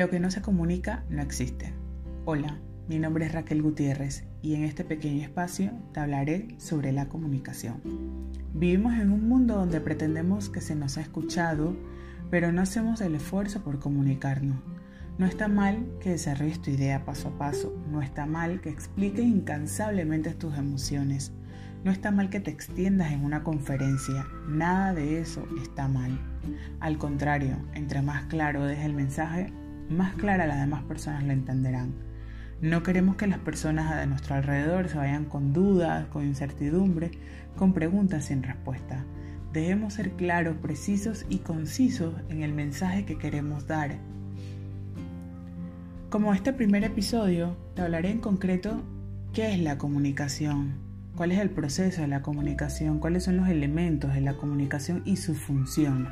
Lo que no se comunica no existe. Hola, mi nombre es Raquel Gutiérrez y en este pequeño espacio te hablaré sobre la comunicación. Vivimos en un mundo donde pretendemos que se nos ha escuchado, pero no hacemos el esfuerzo por comunicarnos. No está mal que desarrolles tu idea paso a paso, no está mal que expliques incansablemente tus emociones, no está mal que te extiendas en una conferencia, nada de eso está mal. Al contrario, entre más claro dejes el mensaje, más clara las demás personas lo entenderán. No queremos que las personas de nuestro alrededor se vayan con dudas, con incertidumbre, con preguntas sin respuesta. Debemos ser claros, precisos y concisos en el mensaje que queremos dar. Como este primer episodio, te hablaré en concreto qué es la comunicación, cuál es el proceso de la comunicación, cuáles son los elementos de la comunicación y su función.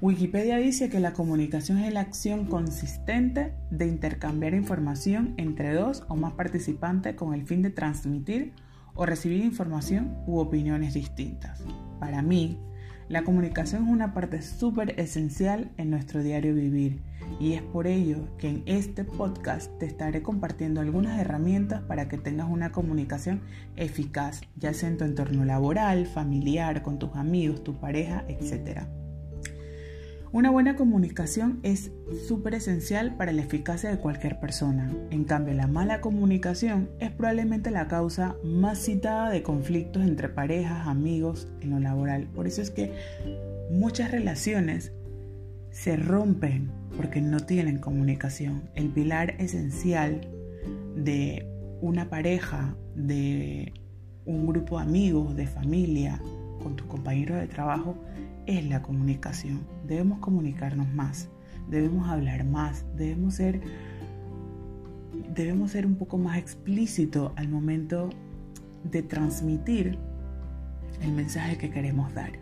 Wikipedia dice que la comunicación es la acción consistente de intercambiar información entre dos o más participantes con el fin de transmitir o recibir información u opiniones distintas. Para mí, la comunicación es una parte súper esencial en nuestro diario vivir y es por ello que en este podcast te estaré compartiendo algunas herramientas para que tengas una comunicación eficaz, ya sea en tu entorno laboral, familiar, con tus amigos, tu pareja, etc. Una buena comunicación es súper esencial para la eficacia de cualquier persona. En cambio, la mala comunicación es probablemente la causa más citada de conflictos entre parejas, amigos, en lo laboral. Por eso es que muchas relaciones se rompen porque no tienen comunicación. El pilar esencial de una pareja, de un grupo de amigos, de familia, con tus compañeros de trabajo, es la comunicación. Debemos comunicarnos más, debemos hablar más, debemos ser, debemos ser un poco más explícito al momento de transmitir el mensaje que queremos dar.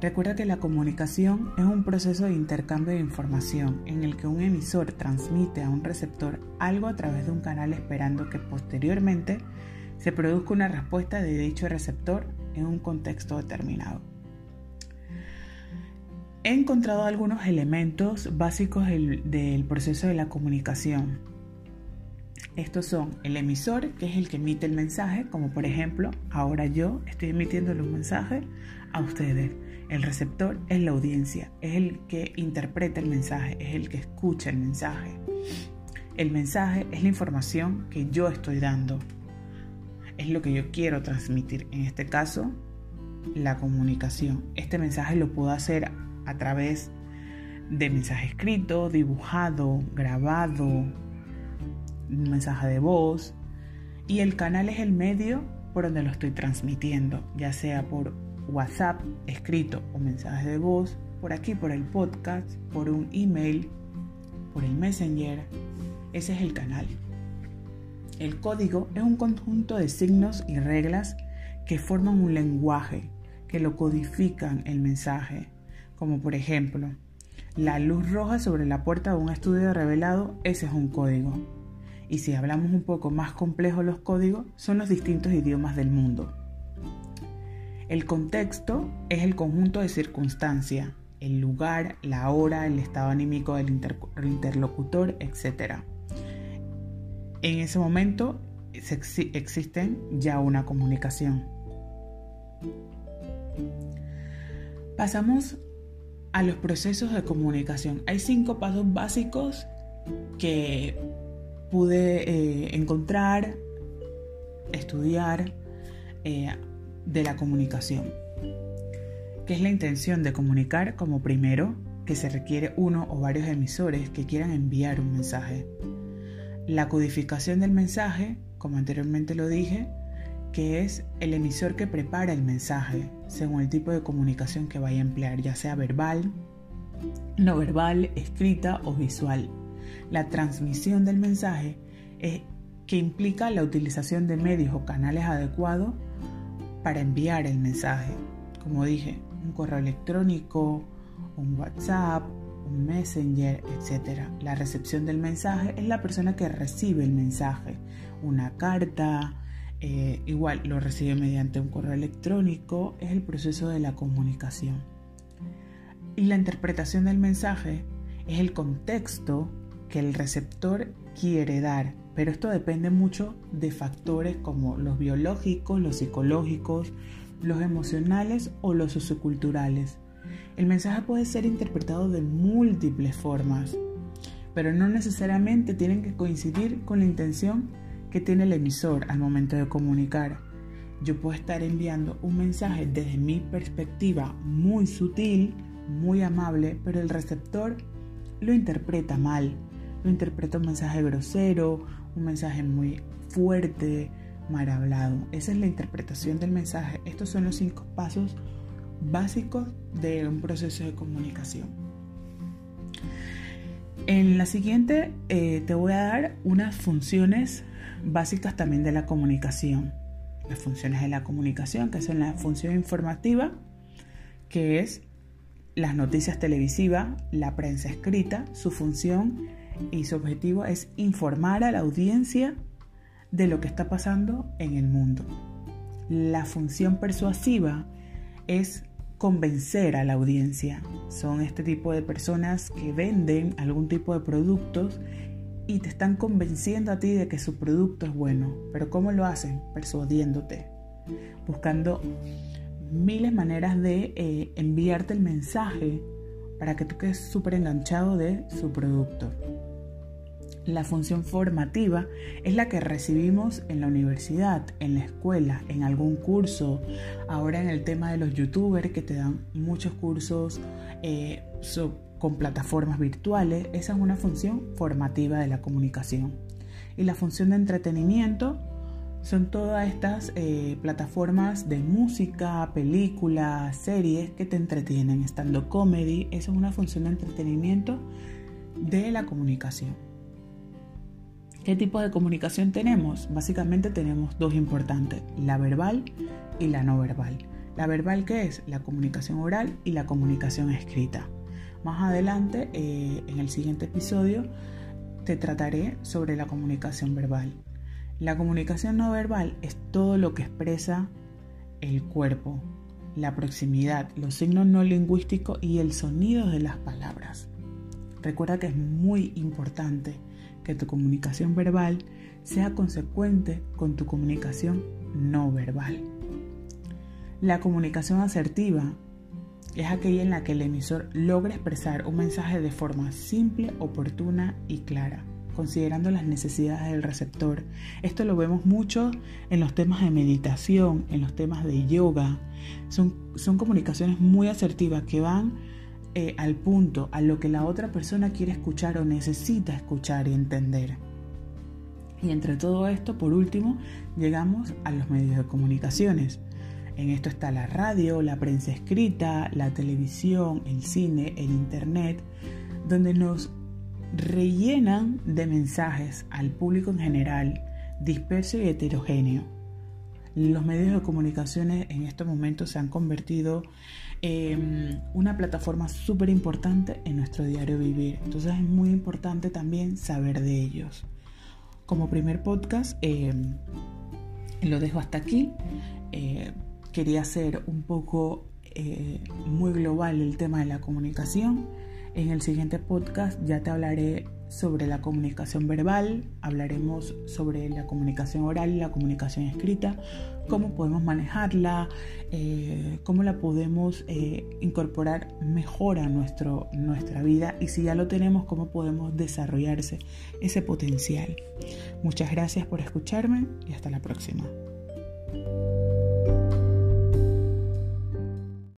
Recuerda que la comunicación es un proceso de intercambio de información en el que un emisor transmite a un receptor algo a través de un canal esperando que posteriormente se produzca una respuesta de dicho receptor en un contexto determinado. He encontrado algunos elementos básicos del, proceso de la comunicación. Estos son el emisor, que es el que emite el mensaje, como por ejemplo, ahora yo estoy emitiéndole un mensaje a ustedes. El receptor es la audiencia, es el que interpreta el mensaje, es el que escucha el mensaje. El mensaje es la información que yo estoy dando, es lo que yo quiero transmitir. En este caso, la comunicación. Este mensaje lo puedo hacer a través de mensaje escrito, dibujado, grabado, mensaje de voz. Y el canal es el medio por donde lo estoy transmitiendo, ya sea por WhatsApp, escrito o mensaje de voz, por aquí por el podcast, por un email, por el Messenger. Ese es el canal. El código es un conjunto de signos y reglas que forman un lenguaje, que lo codifican el mensaje, como por ejemplo, la luz roja sobre la puerta de un estudio revelado, ese es un código. Y si hablamos un poco más complejo los códigos, son los distintos idiomas del mundo. El contexto es el conjunto de circunstancias, el lugar, la hora, el estado anímico del interlocutor, etc. En ese momento existe ya una comunicación. Pasamos a los procesos de comunicación. Hay cinco pasos básicos que pude eh, encontrar, estudiar eh, de la comunicación. Que es la intención de comunicar como primero, que se requiere uno o varios emisores que quieran enviar un mensaje. La codificación del mensaje, como anteriormente lo dije, que es el emisor que prepara el mensaje según el tipo de comunicación que vaya a emplear, ya sea verbal, no verbal, escrita o visual. La transmisión del mensaje es que implica la utilización de medios o canales adecuados para enviar el mensaje. Como dije, un correo electrónico, un WhatsApp, un Messenger, etc. La recepción del mensaje es la persona que recibe el mensaje, una carta, eh, igual lo recibe mediante un correo electrónico, es el proceso de la comunicación. Y la interpretación del mensaje es el contexto que el receptor quiere dar, pero esto depende mucho de factores como los biológicos, los psicológicos, los emocionales o los socioculturales. El mensaje puede ser interpretado de múltiples formas, pero no necesariamente tienen que coincidir con la intención que tiene el emisor al momento de comunicar. Yo puedo estar enviando un mensaje desde mi perspectiva muy sutil, muy amable, pero el receptor lo interpreta mal. Lo interpreta un mensaje grosero, un mensaje muy fuerte, mal hablado. Esa es la interpretación del mensaje. Estos son los cinco pasos básicos de un proceso de comunicación. En la siguiente eh, te voy a dar unas funciones básicas también de la comunicación. Las funciones de la comunicación, que son la función informativa, que es las noticias televisivas, la prensa escrita, su función y su objetivo es informar a la audiencia de lo que está pasando en el mundo. La función persuasiva es convencer a la audiencia. Son este tipo de personas que venden algún tipo de productos y te están convenciendo a ti de que su producto es bueno. Pero ¿cómo lo hacen? Persuadiéndote, buscando miles de maneras de eh, enviarte el mensaje para que tú quedes súper enganchado de su producto. La función formativa es la que recibimos en la universidad, en la escuela, en algún curso. Ahora en el tema de los youtubers que te dan muchos cursos eh, con plataformas virtuales, esa es una función formativa de la comunicación. Y la función de entretenimiento son todas estas eh, plataformas de música, películas, series que te entretienen, estando comedy, eso es una función de entretenimiento de la comunicación. ¿Qué tipo de comunicación tenemos? Básicamente tenemos dos importantes, la verbal y la no verbal. La verbal qué es la comunicación oral y la comunicación escrita. Más adelante, eh, en el siguiente episodio, te trataré sobre la comunicación verbal. La comunicación no verbal es todo lo que expresa el cuerpo, la proximidad, los signos no lingüísticos y el sonido de las palabras. Recuerda que es muy importante que tu comunicación verbal sea consecuente con tu comunicación no verbal. La comunicación asertiva es aquella en la que el emisor logra expresar un mensaje de forma simple, oportuna y clara considerando las necesidades del receptor. Esto lo vemos mucho en los temas de meditación, en los temas de yoga. Son, son comunicaciones muy asertivas que van eh, al punto, a lo que la otra persona quiere escuchar o necesita escuchar y entender. Y entre todo esto, por último, llegamos a los medios de comunicaciones. En esto está la radio, la prensa escrita, la televisión, el cine, el internet, donde nos rellenan de mensajes al público en general, disperso y heterogéneo. Los medios de comunicación en estos momentos se han convertido en una plataforma súper importante en nuestro diario vivir. Entonces es muy importante también saber de ellos. Como primer podcast, eh, lo dejo hasta aquí. Eh, quería hacer un poco eh, muy global el tema de la comunicación en el siguiente podcast ya te hablaré sobre la comunicación verbal, hablaremos sobre la comunicación oral y la comunicación escrita, cómo podemos manejarla, eh, cómo la podemos eh, incorporar mejor a nuestro, nuestra vida y si ya lo tenemos, cómo podemos desarrollarse ese potencial. Muchas gracias por escucharme y hasta la próxima.